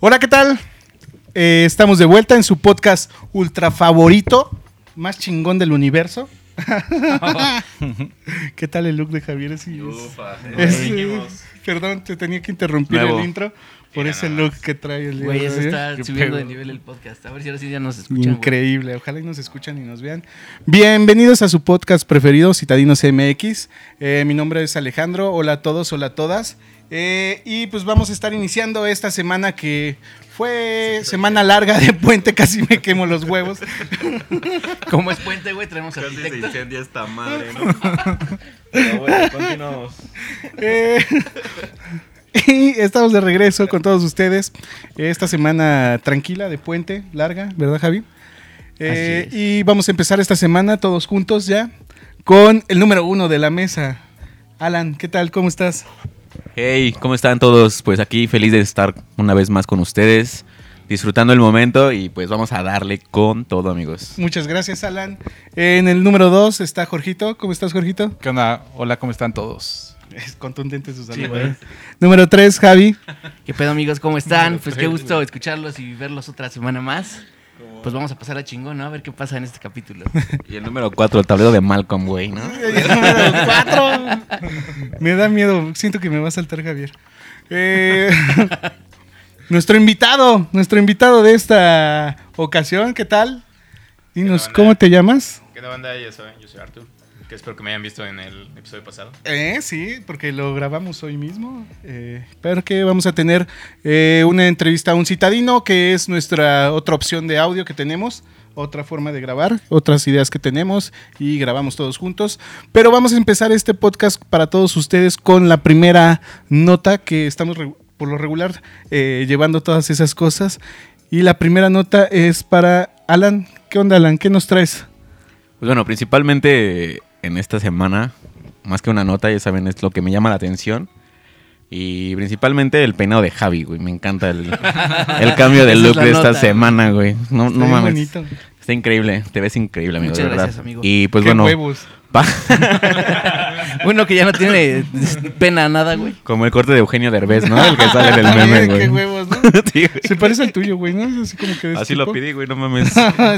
Hola, ¿qué tal? Eh, estamos de vuelta en su podcast ultra favorito, más chingón del universo. ¿Qué tal el look de Javier? Es- Ufa, es- perdón, te tenía que interrumpir Nuevo. el intro por Mira ese look que trae el día Güey, de eso está Qué subiendo pedo. de nivel el podcast. A ver si ahora sí ya nos escuchan. güey. Increíble, ojalá y nos escuchan y nos vean. Bienvenidos a su podcast preferido, Citadinos MX. Eh, mi nombre es Alejandro, hola a todos, hola a todas. Eh, y pues vamos a estar iniciando esta semana que fue semana larga de puente, casi me quemo los huevos. Como es puente, güey, traemos Casi se arquitecto. incendia esta madre, ¿no? Pero bueno, continuamos. Eh, y estamos de regreso con todos ustedes. Esta semana tranquila de puente, larga, ¿verdad, Javi? Eh, y vamos a empezar esta semana todos juntos ya con el número uno de la mesa. Alan, ¿qué tal? ¿Cómo estás? Hey, ¿cómo están todos? Pues aquí feliz de estar una vez más con ustedes, disfrutando el momento y pues vamos a darle con todo, amigos. Muchas gracias, Alan. En el número dos está Jorgito. ¿Cómo estás, Jorgito? ¿Qué onda? Hola, ¿cómo están todos? Es contundente su saludo. ¿eh? Número tres, Javi. ¿Qué pedo, amigos? ¿Cómo están? Pues qué gusto escucharlos y verlos otra semana más. Pues vamos a pasar a chingón, ¿no? A ver qué pasa en este capítulo. Y el número 4, el tablero de Malcolm, güey, ¿no? El número cuatro. Me da miedo. Siento que me va a saltar Javier. Eh, nuestro invitado, nuestro invitado de esta ocasión, ¿qué tal? Dinos. ¿cómo te llamas? ¿Qué onda, banda? Yo soy, yo soy Artur, que espero que me hayan visto en el episodio pasado. Eh, sí, porque lo grabamos hoy mismo. Eh, pero que vamos a tener eh, una entrevista a un citadino, que es nuestra otra opción de audio que tenemos, otra forma de grabar, otras ideas que tenemos y grabamos todos juntos. Pero vamos a empezar este podcast para todos ustedes con la primera nota que estamos por lo regular eh, llevando todas esas cosas. Y la primera nota es para Alan. ¿Qué onda, Alan? ¿Qué nos traes? Pues bueno, principalmente en esta semana, más que una nota, ya saben, es lo que me llama la atención. Y principalmente el peinado de Javi, güey. Me encanta el, el cambio de es look de esta nota, semana, güey. No, Está no mames. bonito. Está increíble. Te ves increíble, amigo. Muchas de verdad. gracias, amigo. Y pues Qué bueno, huevos. Uno que ya no tiene pena nada, güey. como el corte de Eugenio Derbez, ¿no? El que sale del meme, Qué güey. huevos, ¿no? Sí, güey. Se parece al tuyo, güey, ¿no? Así como que Así lo pedí, güey, no mames.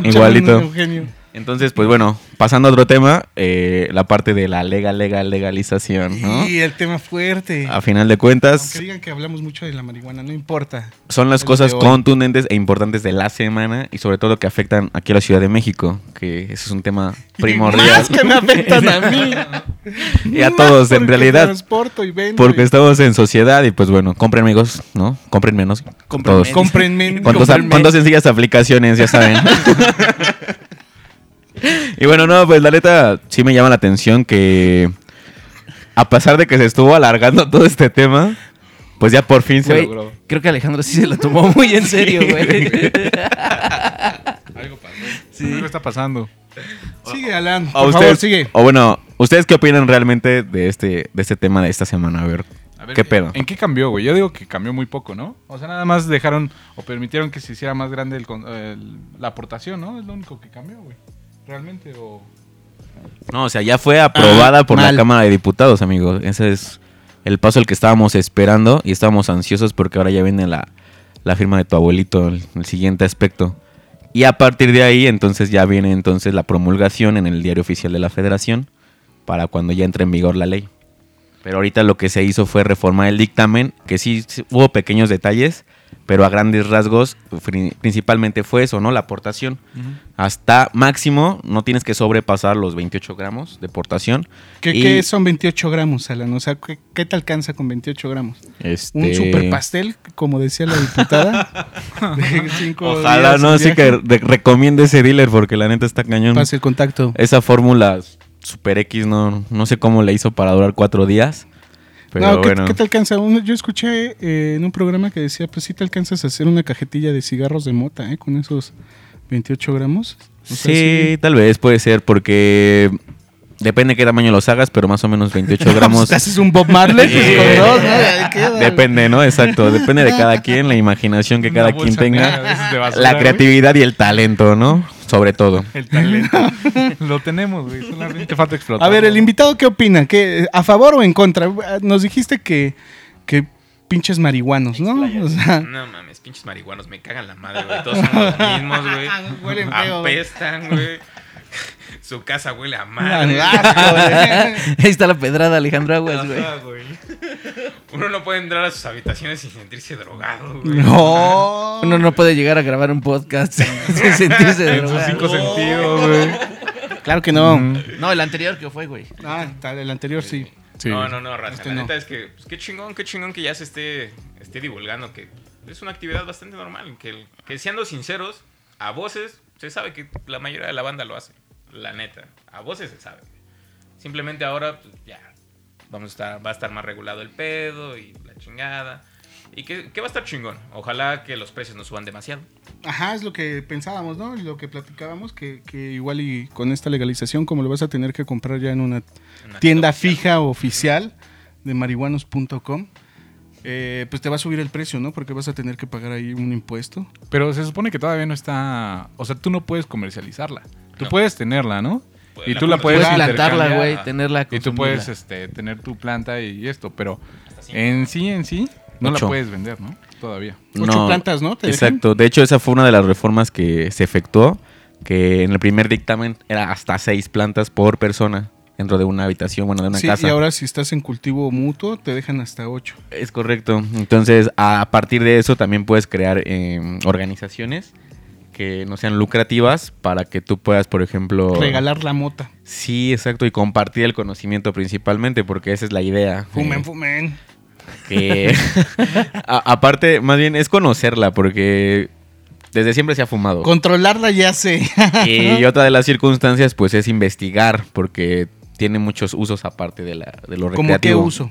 Igualito. Eugenio. Entonces, pues bueno, pasando a otro tema, eh, la parte de la legal, legal, legalización, ¿no? Y el tema fuerte. A final de Aunque cuentas, digan que hablamos mucho de la marihuana, no importa. son las el cosas contundentes e importantes de la semana y sobre todo que afectan aquí a la Ciudad de México, que ese es un tema primordial. Más que me afectan a mí. Y a todos, en realidad. Transporto y vendo. Porque y- estamos en sociedad y pues bueno, compren amigos, ¿no? Compren menos. Compren Todos. menos. Cómprenme. Con Compren con dos sencillas aplicaciones, ya saben. y bueno, no, pues la neta sí me llama la atención que a pesar de que se estuvo alargando todo este tema, pues ya por fin se logró. creo que Alejandro sí se lo tomó muy en serio, güey. Algo pasó. Sí. Algo está pasando. Sigue, Alan. Por favor, sigue. O bueno, ¿ustedes qué opinan realmente de este, de este tema de esta semana? A ver, A ver, ¿qué pedo? ¿En qué cambió, güey? Yo digo que cambió muy poco, ¿no? O sea, nada más dejaron o permitieron que se hiciera más grande el- la aportación, ¿no? Es lo único que cambió, güey. Realmente, o... No, o sea, ya fue aprobada por mal. la Cámara de Diputados, amigos. Ese es el paso al que estábamos esperando y estábamos ansiosos porque ahora ya viene la, la firma de tu abuelito, el, el siguiente aspecto. Y a partir de ahí, entonces ya viene entonces la promulgación en el diario oficial de la Federación para cuando ya entre en vigor la ley. Pero ahorita lo que se hizo fue reformar el dictamen, que sí sí hubo pequeños detalles, pero a grandes rasgos principalmente fue eso, ¿no? La aportación. Hasta máximo no tienes que sobrepasar los 28 gramos de aportación. ¿Qué, Y, qué son 28 gramos, Alan? O sea, ¿qué, qué te alcanza con 28 gramos? este, ¿Un super pastel, como decía la diputada? De cinco Ojalá días no, sí que re- recomiende ese dealer porque la neta está cañón. Pase el contacto. Esa fórmula Super X no, no sé cómo le hizo para durar cuatro días. Pero no, ¿qué, bueno. qué te alcanza? Un- yo escuché eh, en un programa que decía, pues sí te alcanzas a hacer una cajetilla de cigarros de mota, ¿eh? Con esos 28 gramos. O sea, sí, tal vez puede ser porque depende de qué tamaño los hagas, pero más o menos 28 gramos. Te haces un Bob Marley pues, con dos, ¿no? Depende, ¿no? Exacto. Depende de cada quien, la imaginación que Una cada quien tenga, la creatividad y el talento, ¿no? Sobre todo. El talento. Lo tenemos, güey. Solamente falta explotar. A ver, el invitado, ¿qué opina? ¿Qué, ¿A favor o en contra? Nos dijiste que, que pinches marihuanos, ¿no? O sea, No mames, pinches marihuanos, me cagan la madre, güey. Todos son los mismos, güey. Apestan, güey. Su casa huele a madre. Ahí está la pedrada, Alejandro Aguas, güey. Uno no puede entrar a sus habitaciones sin sentirse drogado, güey. No. Uno no puede llegar a grabar un podcast sin, sentirse En sus drogado. cinco sentidos, güey. Claro que no. No, el anterior que fue, güey. Ah, tal, el anterior sí. Sí. No, no, no, raza. Este la no. neta es que, pues, qué chingón, qué chingón que ya se esté, esté divulgando que es una actividad bastante normal. Que, que siendo sinceros, a voces se sabe que la mayoría de la banda lo hace. La neta. A voces se sabe. Simplemente ahora, pues, ya. Vamos a estar, va a estar más regulado el pedo y la chingada. Y que, que va a estar chingón. Ojalá que los precios no suban demasiado. Ajá, es lo que pensábamos, ¿no? Y Lo que platicábamos, que, que igual y con esta legalización, como lo vas a tener que comprar ya en una Una tienda oficial. fija oficial de marihuanos.com, eh, pues te va a subir el precio, ¿no? Porque vas a tener que pagar ahí un impuesto. Pero se supone que todavía no está. O sea, tú no puedes comercializarla. Tú No. puedes tenerla, ¿no? Y la tú la puedes plantarla, güey, tenerla Y tú puedes este, tener tu planta y esto, pero en sí, en sí, no Ocho. la puedes vender, ¿no? Todavía. Ocho plantas, ¿no? ¿Te dejan? Exacto. De hecho, esa fue una de las reformas que se efectuó, que en el primer dictamen era hasta seis plantas por persona dentro de una habitación, bueno, de una Sí, casa. y ahora si estás en cultivo mutuo, te dejan hasta ocho. Es correcto. Entonces, a partir de eso también puedes crear eh, organizaciones que no sean lucrativas para que tú puedas, por ejemplo... Regalar la mota. Sí, exacto, y compartir el conocimiento principalmente, porque esa es la idea. Fumen, Eh, fumen. que a- aparte, más bien es conocerla, porque desde siempre se ha fumado. Controlarla ya sé. Y otra de las circunstancias, pues, es investigar, porque tiene muchos usos aparte de, la, de lo ¿Cómo qué recreativo. uso?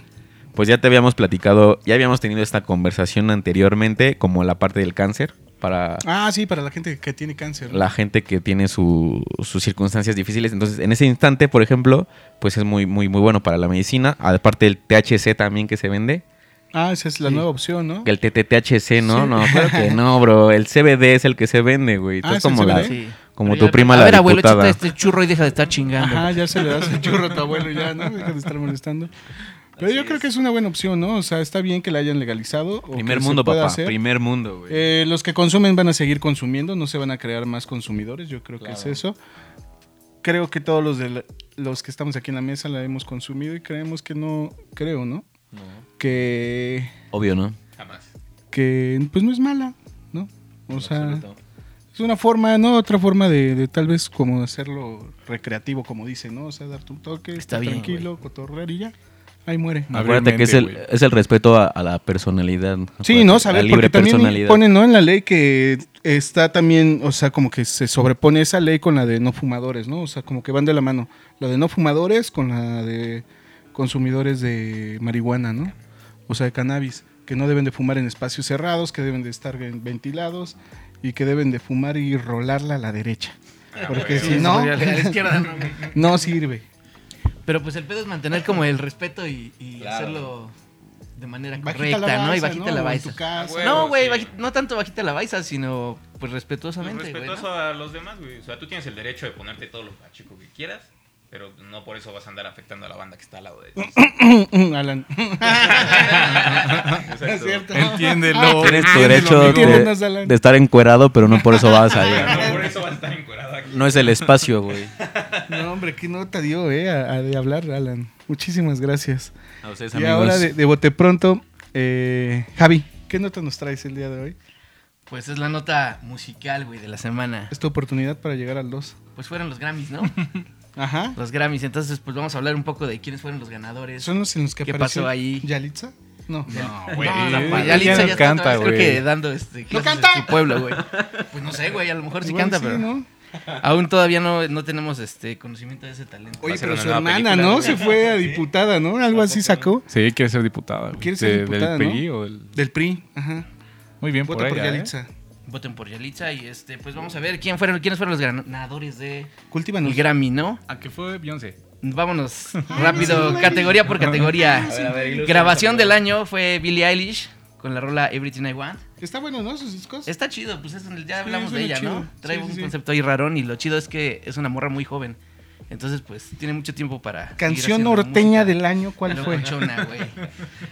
Pues ya te habíamos platicado, ya habíamos tenido esta conversación anteriormente, como la parte del cáncer, para Ah, sí, para la gente que tiene cáncer. la gente que tiene su- sus circunstancias difíciles. Entonces, en ese instante, por ejemplo, pues es muy, muy, muy bueno para la medicina. Aparte del THC también que se vende. Ah, esa es la nueva opción, ¿no? El TTTHC, ¿no? Sí. No, claro que no, bro. El CBD es el que se vende, güey. Ah, ¿es el como, la? Sí. como tu prima a la ver, abuelo, diputada. échate este churro y deja de estar chingando. Ajá, ya se le das el churro a tu abuelo ya, ¿no? Deja de estar molestando. Pero yo creo que es una buena opción, ¿no? O sea, está bien que la hayan legalizado. Primer mundo, papá. hacer. Primer mundo, güey. Eh, los que consumen van a seguir consumiendo, no se van a crear más consumidores, yo creo que es eso. Creo que todos los de la- los que estamos aquí en la mesa la hemos consumido y creemos que no, creo, ¿no? Que, Obvio, ¿no? Jamás. que pues no es mala, ¿no? O sea, es una forma, ¿no? Otra forma de, de tal vez como hacerlo recreativo, como dicen, ¿no? O sea, darte un toque, Está estar bien, tranquilo, cotorrear y ya. Ahí muere. Acuérdate que es el, es el respeto a, a la personalidad. Sí, ¿no? la Saber, libre porque también ponen, ¿no? En la ley que está también, o sea, como que se sobrepone esa ley con la de no fumadores, ¿no? O sea, como que van de la mano. La de no fumadores con la de consumidores de marihuana, ¿no? O sea, de cannabis, que no deben de fumar en espacios cerrados, que deben de estar en- ventilados y que deben de fumar y rolarla a la derecha. Porque Sí, si no, a la izquierda no, güey. no sirve. Pero pues el pedo es mantener como el respeto y, y hacerlo de manera Bajita correcta, ¿no? Y bajita ¿no? la baisa. Ah, güey. No, güey, sí. no tanto bajita la baisa, sino pues respetuosamente, respetuoso ¿no? a los demás, güey. O sea, tú tienes el derecho de ponerte todo lo pachico que quieras, pero no por eso vas a andar afectando a la banda que está al lado de ti. Alan. Exacto. Es cierto. Entiéndelo. Tienes tu derecho de, estar encuerado, pero no por eso vas a No por eso vas a estar encuerado aquí. No es el espacio, güey. No, hombre, qué nota dio, eh, a, a de hablar, Alan. Muchísimas gracias. A ustedes, Y amigos. ahora, de, de bote pronto, eh, Javi, ¿qué nota nos traes el día de hoy? Pues es la nota musical, güey, de la semana. Es tu oportunidad para llegar al 2. Pues fueron los Grammys, ¿no? Ajá. los Grammys. Entonces, pues vamos a hablar un poco de quiénes fueron los ganadores. ¿Son los en los que ¿Qué pasó ahí? ¿Yalitza? No. No, güey. No, pa- ya no canta, vez, creo güey. que dando este clases canta! en su pueblo, güey. Pues no sé, güey, a lo mejor sí Igual canta, pero ¿no? aún todavía no, no tenemos este conocimiento de ese talento. Oye, pero su hermana, película, ¿no? güey. Se fue a diputada, ¿no? Algo así sacó. Sí, quiere ser diputada. güey. Quiere ser De- diputada, ¿Del ¿no? PRI o del...? Del PRI, ajá. Muy bien por Vota por ella, ¿eh? Yalitza. Voten por Yalitza y este, pues vamos a ver quién fueron, quiénes fueron los ganadores de el Grammy, ¿no? ¿A qué fue Beyoncé? Vámonos rápido, categoría por categoría. Grabación del año fue Billie Eilish con la rola Everything I Want. Está bueno, ¿no? Sus discos. Está chido, pues es- ya Sí, hablamos de ella, chido. ¿no? Trae Sí, un sí, sí. concepto ahí rarón y lo chido es que es una morra muy joven. Entonces, pues, tiene mucho tiempo para. Canción norteña música. del año, ¿cuál fue?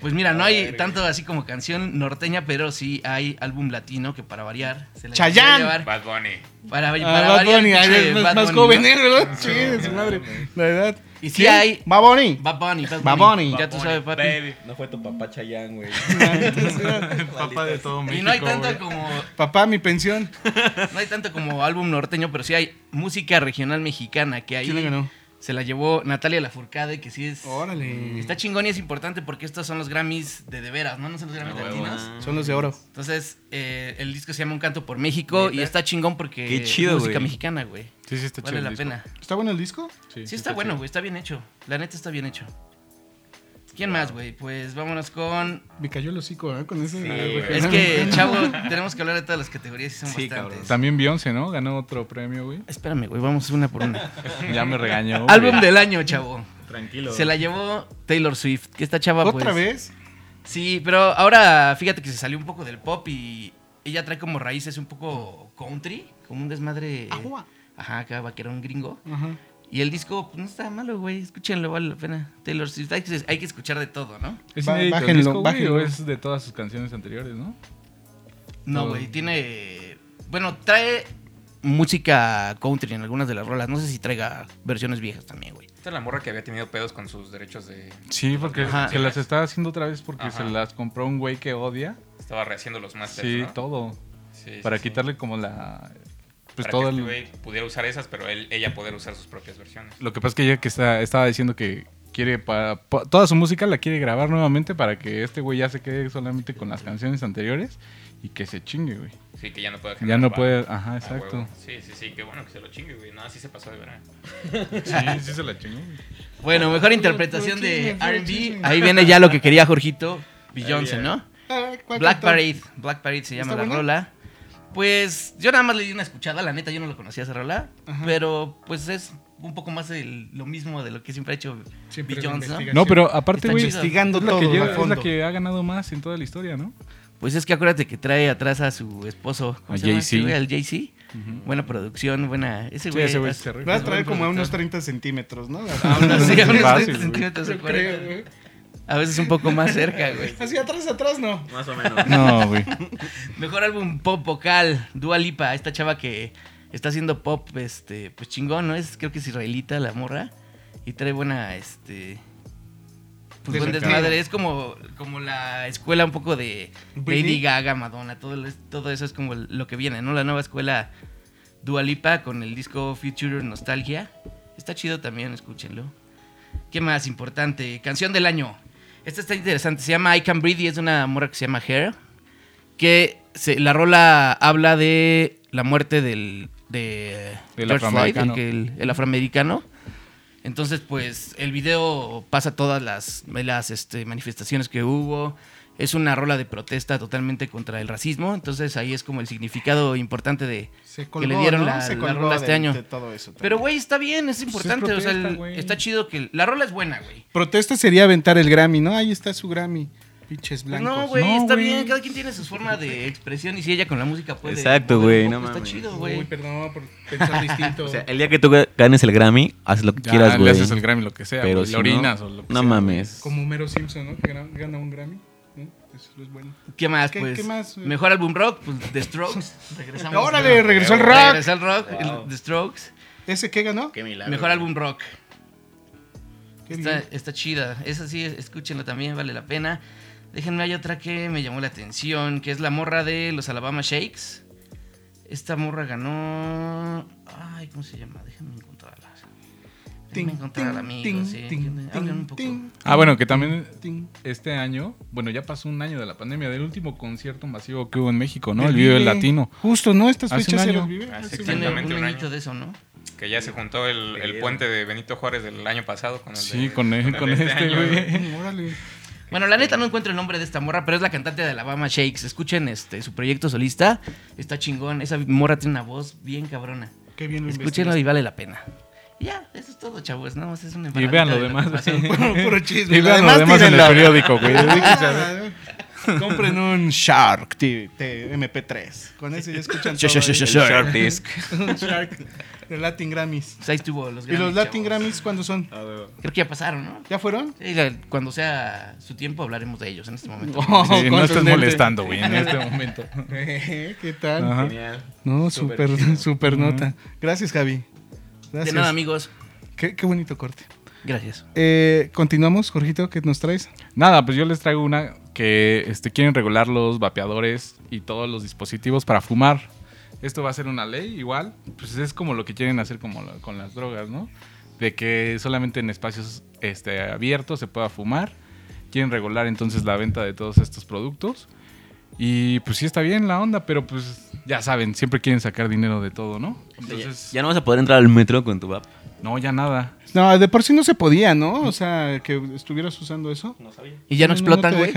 Pues mira, no hay tanto así como canción norteña, pero sí hay álbum latino que para variar se la ¡Chayán! Bad Bunny. Para, para Ah, Bad variar, Bunny, es más, Bad más joven, ¿no? ¿verdad? Sí, de su madre. La edad. Y sí ¿Quién? hay- Bad Bunny. Bad Bunny, Bad Bad Bunny. Ya tú sabes, papi. No fue tu papá Chayán, güey. Papá de todo México. Y no hay tanto güey. como Papá, mi pensión. no hay tanto como álbum norteño, pero sí hay música regional mexicana que ahí ¿Quién le ganó? Se la llevó Natalia Lafourcade, que sí es Órale. está chingón y es importante porque estos son los Grammys de de veras, ¿no? No son los Grammys latinos. Son los de oro. Entonces, eh, el disco se llama Un canto por México y está chingón porque Qué chido, es música mexicana, güey. Sí, sí, está chido. Vale la disco. pena. ¿Está bueno el disco? Sí, está bueno, güey, está bien hecho. La neta está bien hecho. ¿Quién más, güey? Pues vámonos con Me cayó el hocico, ¿eh? Con ese. Es que, chavo, tenemos que hablar de todas las categorías y son Sí, bastantes. cabrón. También Beyoncé, ¿no? Ganó otro premio, güey. Espérame, güey, vamos una por una. Ya me regañó. Álbum güey. del año, chavo. Tranquilo. Se la llevó Taylor Swift, que esta chava ¿Otra pues, vez? Sí, pero ahora fíjate que se salió un poco del pop y ella trae como raíces un poco country, como un desmadre. Agua. Ajá, acá vaquerón gringo. Ajá. Y el disco pues, no está malo, güey. Escúchenlo, vale la pena. Taylor Swift, hay que, hay que escuchar de todo, ¿no? ¿Es Ba- inédito el bájenlo, disco, güey, bájenlo. o es de todas sus canciones anteriores, no? No, Todo. güey, tiene. Bueno, trae música country en algunas de las rolas. No sé si traiga versiones viejas también, güey. Esta es la morra que había tenido pedos con sus derechos de... Sí, porque Ajá. se las está haciendo otra vez porque Ajá. se las compró un güey que odia. Estaba rehaciendo los masters, Sí, ¿no? todo. Sí, Para sí. quitarle como la... Pues Para todo que el... este güey pudiera usar esas, pero él, ella poder usar sus propias versiones. Lo que pasa es que ella que está, estaba diciendo que quiere para pa- toda su música la quiere grabar nuevamente para que este güey ya se quede solamente con las canciones anteriores y que se chingue, güey. Sí, que ya no puede Ya generar no varo. puede, ajá, exacto. Sí, sí, sí, qué bueno que se lo chingue, güey. No, así se pasó de verdad. Sí, sí se la chingó. Bueno, mejor interpretación de RB. Ahí viene ya lo que quería Jorgito. Beyoncé, ¿no? Ah, ¿cuál Black? Parade. Black Parade se llama ¿Está la buena? rola. Pues yo nada más le di una escuchada, la neta yo no lo conocía esa rola, Ajá. pero pues es un poco más el- lo mismo de lo que siempre ha hecho Siempre Beyoncé, ¿no? No, pero aparte, Está güey. Investigando es la, todo que lleva- a es la que ha ganado más en toda la historia, ¿no? Pues es que acuérdate que trae atrás a su esposo, ¿cómo A se llama Jay-Z. este? Al Jay-Z. Buena producción, buena. Ese Sí, güey. ese güey es- se rifa. Va a traer como a unos productor. 30 centímetros, ¿no? A unos, sí, a unos Fácil, 30 güey. centímetros de Yo 40. creo, güey. A veces un poco más cerca, güey. Así atrás, atrás, no. Más o menos. No, güey. Mejor álbum pop vocal, Dua Lipa, esta chava que está haciendo pop, este, pues chingón, ¿no? Es, creo que es israelita la morra. Y trae buena, este. Pues buen desmadre. Es como, como la escuela un poco de. Lady Gaga, Madonna, todo, todo eso es como lo que viene, ¿no? La nueva escuela Dua Lipa con el disco Future Nostalgia. Está chido también, escúchenlo. ¿Qué más importante? Canción del año. Esta está interesante. Se llama I Can Breathe y es de una morra que se llama Hair. Que se- la rola habla de la muerte del, de George afroamericano. que- el- el afroamericano. Entonces, pues, el video pasa todas las, las este, manifestaciones que hubo. Es una rola de protesta totalmente contra el racismo. Entonces, ahí es como el significado importante de que le dieron ¿no? la, Se la colgó rola este de- año. de todo eso. Pero, güey, está bien, es importante. o sea, el- está chido que... La rola es buena, güey. Protesta sería aventar el Grammy, ¿no? Ahí está su Grammy. Pinches Pues blancos. no, güey, No, está bien. Cada quien tiene su forma de expresión y si ella con la música puede. Exacto, güey, no mames. Está chido, Uy, güey. perdón por pensar distinto. O sea, el día que tú ganes el Grammy, haz lo que Ya quieras, le güey. haces el Grammy, lo que sea, Pero güey, si le orinas no, o lo que no sea, mames. Como Homero Simpson, ¿no? Que gana, gana un Grammy. ¿No? Eso es bueno. ¿Qué más? ¿Qué- pues, qué más, güey? Mejor álbum rock, pues The Strokes. Regresamos. ¡Órale! Regresó el rock. Regresó el rock, el Wow. The Strokes. ¿Ese qué ganó? Qué milagro. Mejor álbum rock. Qué Está, bien. está chida. Esa sí, escúchenlo también, vale la pena. Déjenme, hay otra que me llamó la atención, que es la morra de los Alabama Shakes. Esta morra ganó... Ay, ¿cómo se llama? Déjenme encontrarla. Encontrar al amigo, sí. Hablen un poco. Ah, bueno, que también ting. este año, bueno, ya pasó un año de la pandemia, del último concierto masivo que hubo en México, ¿no? El El video del Vive. latino. Justo, ¿no? Estas Hace fechas un se vive. Ah, Hace año. Exactamente un año. de eso, ¿no? Que ya se juntó el, el puente de Benito Juárez del año pasado con el Sí, de- con, el- con este. Mm, Órale. Bueno, la neta no encuentro el nombre de esta morra, pero es la cantante de Alabama Shakes. Escuchen este su proyecto solista. Está chingón. Esa morra tiene una voz bien cabrona. Qué bien lo Escúchenlo y vale la pena. Ya, eso es todo, chavos. No, es una Y vean lo de demás. Puro, puro chisme. Y vean lo demás en el periódico, güey. Compren un Shark T- T- MP3. Con eso ya escuchan todo. Sh- sh- sh- ahí. sh- Sharp Disc. Un Shark de Latin Grammys. Pues ahí estuvo los ¿Y los Latin chavos. Grammys cuándo son? Creo que ya pasaron, ¿no? ¿Ya fueron? Sí, cuando sea su tiempo hablaremos de ellos en este momento. Oh, Sí, no estés molestando, güey, en este momento. ¿Qué tal? Ajá. Genial. No, Súper chido. súper nota. Gracias, Javi. De nada, amigos. Qué, qué bonito corte. Gracias. Eh, Continuamos, Jorgito, ¿qué nos traes? Nada, pues yo les traigo una que este, quieren regular los vapeadores y todos los dispositivos para fumar. Esto va a ser una ley igual, pues es como lo que quieren hacer como la- con las drogas, ¿no? De que solamente en espacios este, abiertos se pueda fumar. Quieren regular entonces la venta de todos estos productos. Y pues sí está bien la onda, pero pues ya saben, siempre quieren sacar dinero de todo, ¿no? Entonces, Ya no vas a poder entrar al metro con tu vape. no, ya nada. No, de por sí no se podía, ¿no? O sea, que estuvieras usando eso. No sabía. Y ya no, explotan, te güey.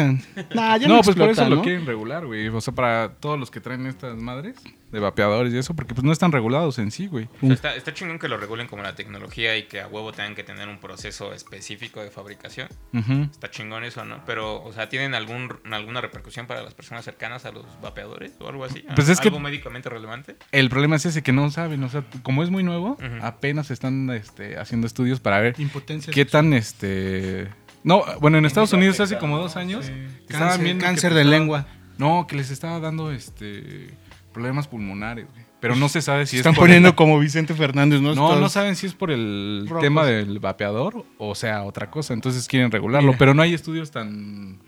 Nah, ya no, no, pues por eso explotan, lo ¿no? quieren regular, güey. O sea, para todos los que traen estas madres de vapeadores y eso, porque pues no están regulados en sí, güey. O sea, está, está chingón que lo regulen como la tecnología y que a huevo tengan que tener un proceso específico de fabricación. Está chingón eso, ¿no? Pero, o sea, ¿tienen algún, alguna repercusión para las personas cercanas a los vapeadores o algo así? Pues es que- ¿Algo médicamente relevante? El problema es ese que no saben, o sea, como es muy nuevo, apenas están este, haciendo estudios para ver Impotencia. qué tan este no, bueno, en Estados Unidos hace como dos años Sí. estaban Cáncer, viendo que cáncer te de estaba- lengua. No, que les estaba dando este problemas pulmonares, güey. Pero no se sabe si Se es están por poniendo como Vicente Fernández, ¿no? No, Todos- no saben si es por el rojos. tema del vapeador o sea otra cosa. Entonces quieren regularlo, Mira. pero no hay estudios tan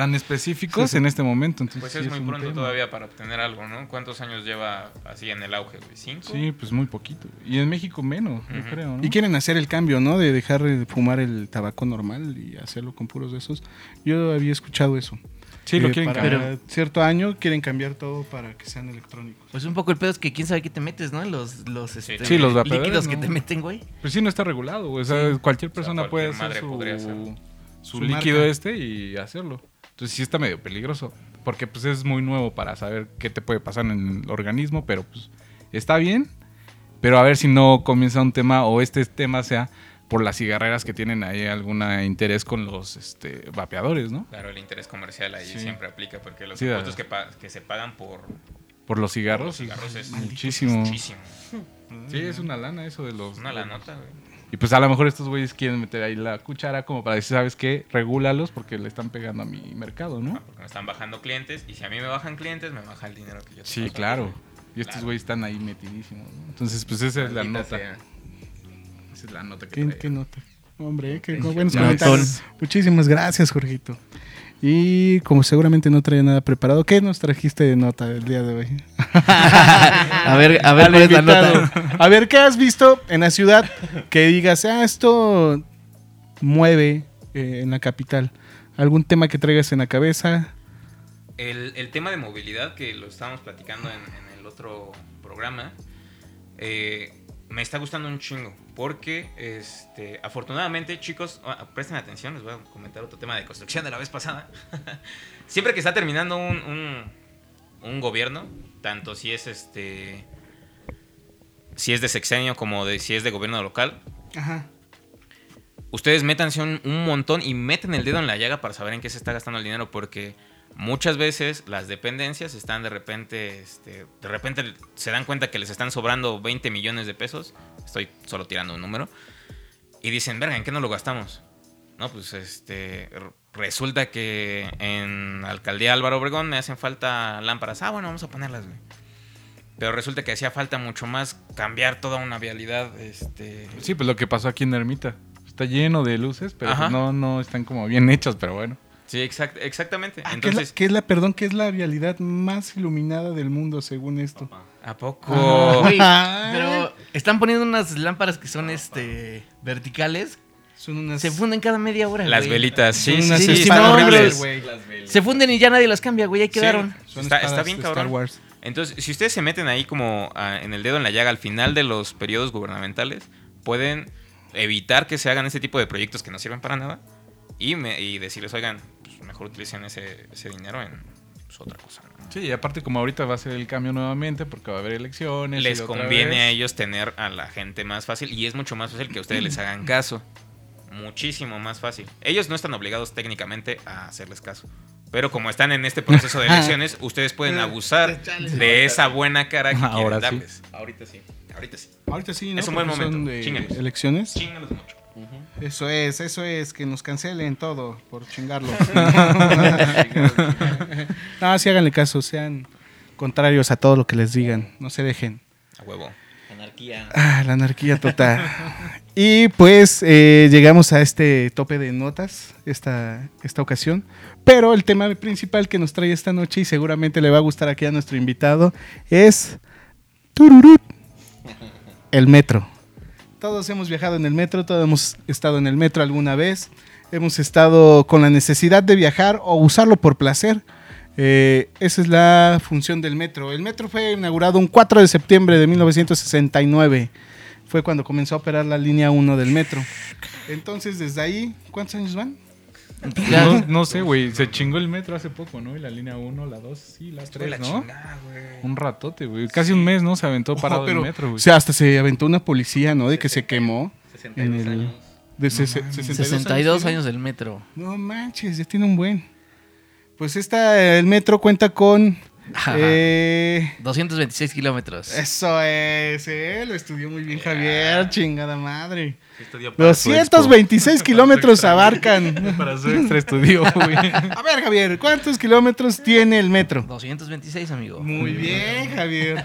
tan específicos Sí, sí. en este momento. Entonces, Pues sí es muy pronto tema. todavía para obtener algo, ¿no? ¿Cuántos años lleva así en el auge, güey? ¿Cinco? Sí, pues muy poquito. Y en México menos, yo Ujú. creo, ¿no? Y quieren hacer el cambio, ¿no? De dejar de fumar el tabaco normal y hacerlo con puros de esos. Yo había escuchado eso. Sí, lo Eh, quieren para cambiar. cierto año quieren cambiar todo para que sean electrónicos. Pues un poco el pedo es que quién sabe qué te metes, ¿no? Los, los, este, Sí, los vapeadores, líquidos que ¿no? te meten, güey. Pues sí, no está regulado, güey. O sea, cualquier persona cualquier puede hacer su, su Su líquido marca. este y hacerlo. Entonces sí está medio peligroso. Porque pues es muy nuevo para saber qué te puede pasar en el organismo, pero pues está bien. Pero a ver si no comienza un tema o este tema sea por las cigarreras que tienen ahí algún interés con los este, vapeadores, ¿no? Claro, el interés comercial ahí Sí. siempre aplica porque los Sí, impuestos que, se pagan por Por los por cigarros. los cigarros es muchísimo. muchísimo. Sí, es una lana eso de los... Una la nota, güey. Y pues a lo mejor estos güeyes quieren meter ahí la cuchara como para decir, ¿sabes qué? Regúlalos porque le están pegando a mi mercado, ¿no? Ah, Porque me están bajando clientes y si a mí me bajan clientes, me baja el dinero que yo te Sí, claro. Y estos Claro. güeyes están ahí metidísimos. ¿no? Entonces, pues esa es la nota. sea. Esa es la nota que ¿Qué, traía. qué nota? Hombre, qué buenos comentarios. Muchísimas gracias, Jorgito. Y como seguramente no traía nada preparado, ¿qué nos trajiste de nota el día de hoy? A ver, a ver Al cuál es la invitado. nota. A ver, ¿qué has visto en la ciudad que digas, ah, esto mueve eh, en la capital? ¿Algún tema que traigas en la cabeza? El, el tema de movilidad que lo estábamos platicando en, en el otro programa, eh, me está gustando un chingo. Porque, este, afortunadamente, chicos, ah, presten atención, les voy a comentar otro tema de construcción de la vez pasada. Siempre que está terminando un, un, un gobierno, tanto si es este. Si es de sexenio como de si es de gobierno local, Ajá. ustedes métanse un, un montón y meten el dedo en la llaga para saber en qué se está gastando el dinero, porque muchas veces las dependencias están de repente, este, de repente se dan cuenta que les están sobrando 20 millones de pesos, estoy solo tirando un número, y dicen, verga, ¿en qué no lo gastamos? No, pues este, resulta que en Alcaldía Álvaro Obregón me hacen falta lámparas, ah, bueno, vamos a ponerlas, güey. Pero resulta que hacía falta mucho más cambiar toda una vialidad, este... Sí, pues lo que pasó aquí en Ermita. Está lleno de luces, pero Ajá. no, no están como bien hechas, pero bueno. Sí, exact- exactamente. Ah, ¿qué, es la, Entonces, qué es la- perdón, qué es la vialidad más iluminada del mundo según esto? ¿a poco? Pero están poniendo unas lámparas que son este verticales. Son unas... Se funden cada media hora. Las velitas, son sí, sí, unas sí, sí, están no, horribles. Se funden y ya nadie las cambia, güey. Ahí quedaron. Son Está- está bien cabrón. Star Wars. Entonces, si ustedes se meten ahí como ah, en el dedo en la llaga al final de los periodos gubernamentales, pueden evitar que se hagan ese tipo de proyectos que no sirven para nada y, me- y decirles, oigan, mejor utilicen ese, ese dinero en pues, otra cosa. ¿no? Sí, y aparte como ahorita va a ser el cambio nuevamente porque va a haber elecciones. Les y otra conviene vez. a ellos tener a la gente más fácil y es mucho más fácil que ustedes les hagan caso. muchísimo más fácil. Ellos no están obligados técnicamente a hacerles caso. Pero como están en este proceso de elecciones, ustedes pueden abusar de esa buena cara que Ahora quieren sí. darles. Ahorita sí. Ahorita sí. Ahorita sí, ¿no? Es un buen momento. de elecciones. Chíngalos mucho. Eso es, eso es, que nos cancelen todo por chingarlos. no, sí háganle caso, sean contrarios a todo lo que les digan, no se dejen. A huevo. Anarquía. Ah, la anarquía total. y pues eh, llegamos a este tope de notas esta, esta ocasión. Pero el tema principal que nos trae esta noche y seguramente le va a gustar aquí a nuestro invitado es tururut, el metro. Todos hemos viajado en el metro, todos hemos estado en el metro alguna vez. Hemos estado con la necesidad de viajar o usarlo por placer. Eh, esa es la función del metro. El metro fue inaugurado un 4 de septiembre de 1969. Fue cuando comenzó a operar la línea 1 del metro. Entonces, desde ahí, ¿cuántos años van? No, no sé, güey. Se chingó el metro hace poco, ¿no? Y la línea 1, la 2, sí, la 3, la ¿no? chingada. Un ratote, güey. Casi un mes, ¿no? Se aventó parado pero, el metro, o güey. sea, hasta se aventó una policía, ¿no? De que se quemó. en el- De ses- 62, 62 ¿tiene? años del metro. No manches, ya tiene un buen. Pues esta, el metro cuenta con... Ajá. eh, 226 kilómetros. eso es, eh, lo estudió muy bien Javier, chingada madre. Los 226 kilómetros abarcan. Para su extra estudio, güey. A ver, Javier, ¿cuántos kilómetros tiene el metro? 226, amigo. Muy bien, Javier.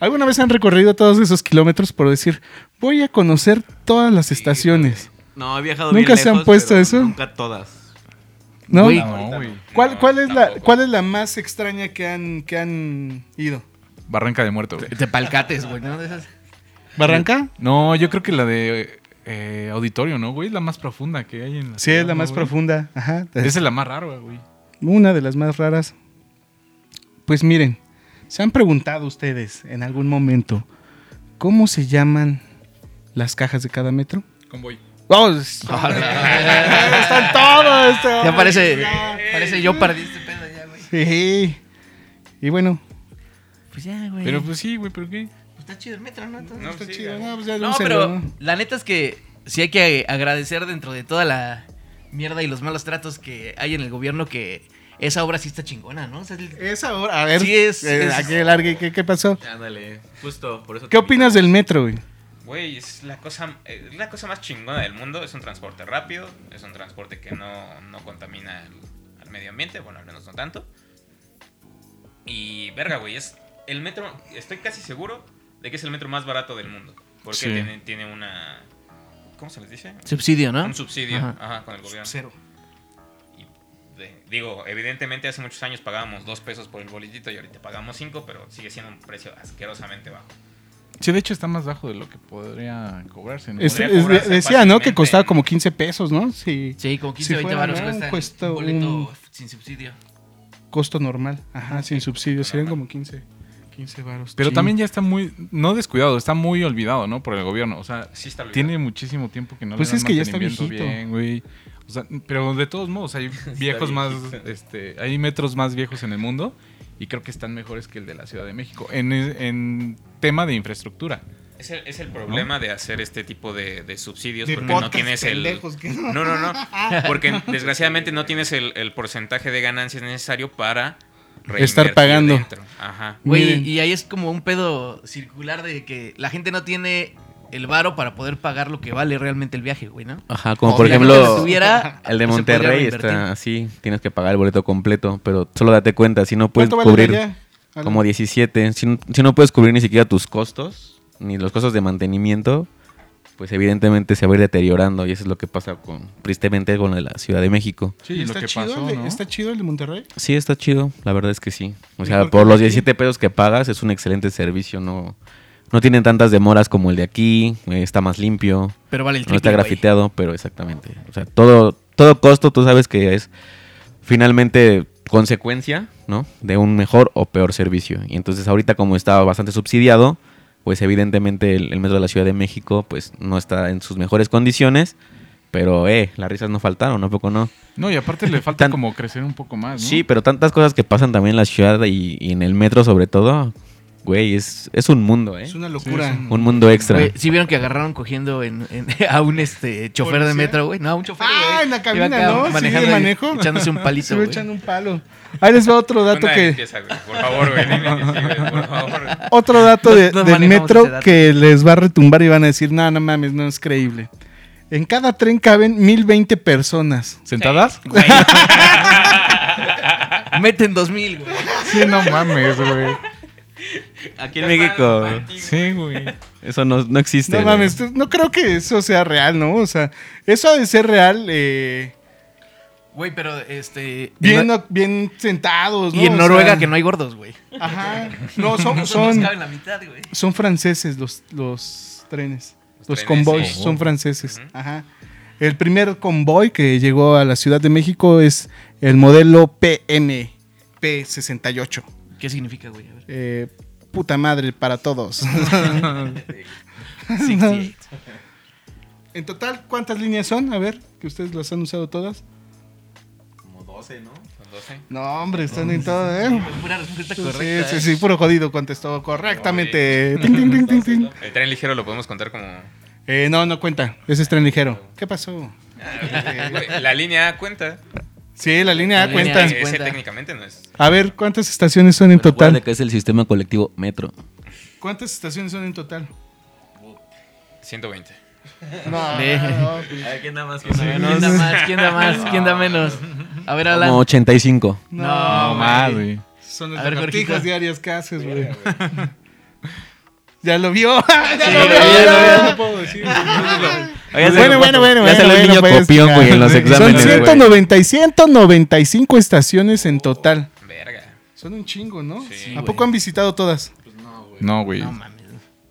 ¿Alguna vez han recorrido todos esos kilómetros por decir, voy a conocer todas las estaciones? No, he viajado ¿Nunca bien se han puesto eso? Nunca todas. ¿No? Güey. No, güey. ¿Cuál, No, cuál es la. ¿Cuál es la más extraña que han, que han ido? Barranca de muerto, güey. De palcates, güey, ¿no? De esas. ¿Barranca? No, yo creo que la de eh, auditorio, ¿no, güey? Es la más profunda que hay en la Sí, es ciudad, la ¿no, más güey? profunda. Ajá. Esa es la más rara, güey. Una de las más raras. Pues miren, ¿se han preguntado ustedes en algún momento cómo se llaman las cajas de cada metro? Convoy. ¡Oh! es- Están todos. este Ya parece, ya. parece yo perdí este pedo ya, güey. Sí. Y bueno, Pues ya, güey. Pero pues sí, güey, ¿pero qué? Pues está chido el metro, ¿no? Entonces- No, está sí, chido. ya. No, pues ya No, pero ¿no? la neta es que sí hay que agradecer dentro de toda la mierda y los malos tratos que hay en el gobierno que esa obra sí está chingona, ¿no? O sea, el- Esa hora, a ver. Sí, es- eh, es- aquí largue, ¿qué, qué pasó? Ándale, justo, por eso. ¿Qué opinas del metro, güey? Güey, es la cosa, eh, la cosa más chingona del mundo. Es un transporte rápido, es un transporte que no, no contamina el- al medio ambiente, bueno, al menos no tanto. Y verga, güey, es el metro, estoy casi seguro de que es el metro más barato del mundo. Porque Sí. tiene, tiene una... ¿Cómo se les dice? subsidio, ¿no? Un subsidio Ajá. ajá, con el gobierno. Cero. Y de- digo, evidentemente hace muchos años pagábamos dos pesos por el boletito y ahorita pagamos cinco, pero sigue siendo un precio asquerosamente bajo. Sí, de hecho está más bajo de lo que podría cobrarse, ¿no? Este, Podría es- cobrarse decía, ¿no? Que costaba como 15 pesos, ¿no? Sí. Sí, como 15, Si 20 fuera, baros Cuesta boleto un- sin subsidio. Costo normal. Ajá, sin subsidio. Serían normal. como 15, 15 varos. Pero también ya está muy, no descuidado, está muy olvidado, ¿no? Por el gobierno. O sea, Sí está olvidado. tiene muchísimo tiempo que no Pues le dan es que ya está viejito. bien, güey. O sea, pero de todos modos, hay viejos más, este, hay metros más viejos en el mundo y creo que están mejores que el de la Ciudad de México en, en tema de infraestructura. Es el, es el problema de hacer este tipo de, de subsidios De porque no tienes el... que no. No, no, no. Porque desgraciadamente no tienes el, el porcentaje de ganancias necesario para Estar pagando. dentro. Ajá. Güey, y ahí es como un pedo circular de que la gente no tiene el varo para poder pagar lo que vale realmente el viaje, güey, ¿no? Ajá, como O por si ejemplo, lo tuviera, el de pues, Monterrey está así, tienes que pagar el boleto completo, pero solo date cuenta, si no puedes ¿Cuánto vale cubrir allá? Alan? como 17, si no, si no puedes cubrir ni siquiera tus costos, ni los costos de mantenimiento, pues evidentemente se va a ir deteriorando y eso es lo que pasa con tristemente con la Ciudad de México. Sí, ¿Y lo está que chido pasó, el de- ¿no? ¿Está chido el de Monterrey? Sí, está chido, la verdad es que sí. O ¿Y sea, por qué los aquí? 17 pesos que pagas es un excelente servicio, no no tienen tantas demoras como el de aquí, eh, está más limpio. Pero vale el no está grafiteado, pero exactamente. O sea, todo, todo costo tú sabes que es finalmente consecuencia, ¿no? De un mejor o peor servicio. Y entonces ahorita como está bastante subsidiado, pues evidentemente el, el metro de la Ciudad de México pues no está en sus mejores condiciones. Pero, eh, las risas no faltaron, ¿no? Poco no. No, y aparte le falta Tan- como crecer un poco más, ¿no? Sí, pero tantas cosas que pasan también en la ciudad y, y en el metro sobre todo, Güey, es, es un mundo, ¿eh? Es una locura. Un mundo extra. Güey, ¿sí vieron que agarraron cogiendo en, en- a un este chofer de metro, güey? No, a un chofer, Ah, güey. en la cabina, acá ¿no? Sí, manejando el y manejo. Echándose un palito, va güey. echando un palo. Ahí les va otro dato que... güey. Por favor, güey. dime que sí, por favor. Otro dato de- No- no del manejamos metro dato. que les va a retumbar y van a decir, no, no mames, no es creíble. En cada tren caben 1020 personas. ¿Sentadas? Güey. Meten 2000, güey. Sí, no mames, güey. Aquí en México. Sí, güey. Eso no, no existe. No güey. mames, no creo que eso sea real, ¿no? O sea, eso ha de ser real eh, Güey, pero este. bien, en- bien sentados, ¿no? y en O Noruega sea, que no hay gordos, güey. Ajá. No, son, son, caben la mitad, güey. son franceses los, los trenes. Los, Los trenes, convoys sí. son franceses. Ajá. El primer convoy que llegó a la Ciudad de México es el modelo PM P68. ¿Qué significa, güey? A ver. Eh, puta madre para todos. 68. en total, ¿cuántas líneas son? A ver, que ustedes las han usado todas. Son 12. No, hombre, están en todo, ¿eh? Pura respuesta Sí, correcta. sí, ¿eh? sí, puro jodido contestó correctamente. Tin, tin, tin. El tren ligero lo podemos contar como. Eh, no, no cuenta. Ese es tren ligero. ¿Qué pasó? Güey, La línea A cuenta. Sí, la línea A línea cuenta. A. Ese cuenta. técnicamente no es. A ver, ¿cuántas estaciones son en Recuerda total? que es el sistema colectivo Metro. ¿Cuántas estaciones son en total? 120. No, Ve. no, ¿Quién da más? ¿Quién da más? ¿Quién da más? ¿Quién da menos? A ver, Alan. Como 85. no, No, No más, güey. Son A las ver, lagartijas diarias que haces, güey. Ya lo vio. ya Sí, lo lo vio. vi, ya lo lo vi. vio, no puedo decir. Bueno, bueno, bueno, Ya bueno, el niño pues, copión, güey, en los Son exámenes, güey. 190 y 195 estaciones en total. Verga. Son un chingo, ¿no? Sí, ¿A güey. poco han visitado todas? No, güey. No mames.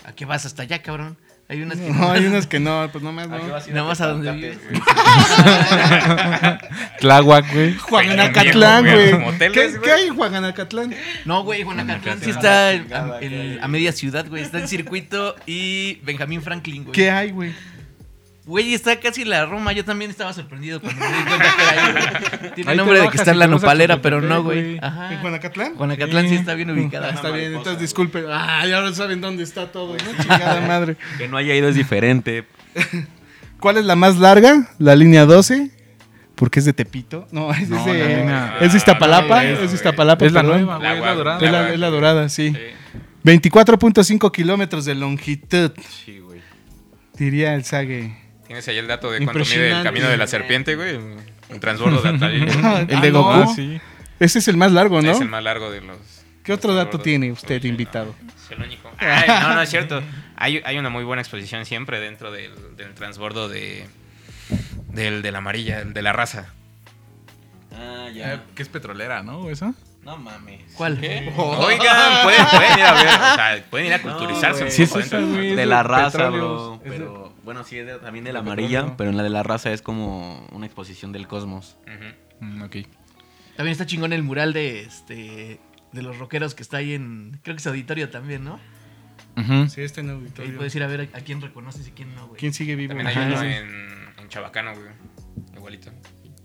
¿A qué vas hasta allá, cabrón? Hay unas que No, hay unas que no, pues nomás no. Nada más a donde vives. Tláhuac, güey. Juanacatlán, güey, ¿Qué. ¿Qué hay en Juanacatlán? No, güey, Guanacatlán sí está a, el- a media ciudad, güey. Está en circuito y Benjamín Franklin, güey. ¿Qué hay, güey? Güey, está casi la Roma. Yo también estaba sorprendido cuando me di cuenta que era ahí, güey. Tiene Ahí te nombre de que bajas está y en la te vas a nopalera, Chapultepec, pero no, güey. güey. Ajá. ¿En Juanacatlán? Guanacatlán sí Sí. está bien ubicada. está bien, entonces disculpe. Ah, ya ahora saben dónde está todo, ¿no? Chingada madre. Que no haya ido es diferente. ¿Cuál es la más larga? La línea 12. Porque es de Tepito. No, es, No, de, la línea- es de Iztapalapa. Ah, no, es de Iztapalapa. Es la perdón. nueva, La güey. Es la guagua. dorada. Es la, La es la dorada, sí. Sí. 24.5 kilómetros de longitud, Sí, güey. diría el Sage. ¿Tienes ahí el dato de cuánto mide el camino de la serpiente, güey? Un transbordo de Atlalilco. El de Ah, Goku. no, sí. Ese es el más largo, ¿no? Es el más largo de los. ¿Qué otro dato tiene usted, invitado? Es el único. Ay, no, no es cierto. Hay, hay una muy buena exposición siempre dentro del, del transbordo de. Del, de la amarilla, el de la raza. Ah, Eh, Que es petrolera, ¿no? ¿Esa? No mames. ¿Cuál? Oigan, pueden, pueden ir a ver, o sea, pueden ir a culturizarse No, un Sí, poco es. De Es la de raza, bro. Es de- Pero, bueno, sí, es de- también de la amarilla, petróleo. pero en la de la raza es como una exposición del cosmos. Mm, ok. También está chingón el mural de este de los rockeros que está ahí en. Creo que es auditorio también, ¿no? Ujú. Sí, está en Ahí auditorio. puedes ir a ver a, a quién reconoces y quién no, güey. ¿Quién sigue vivo? También hay uno en, en Chabacano, güey. Igualito.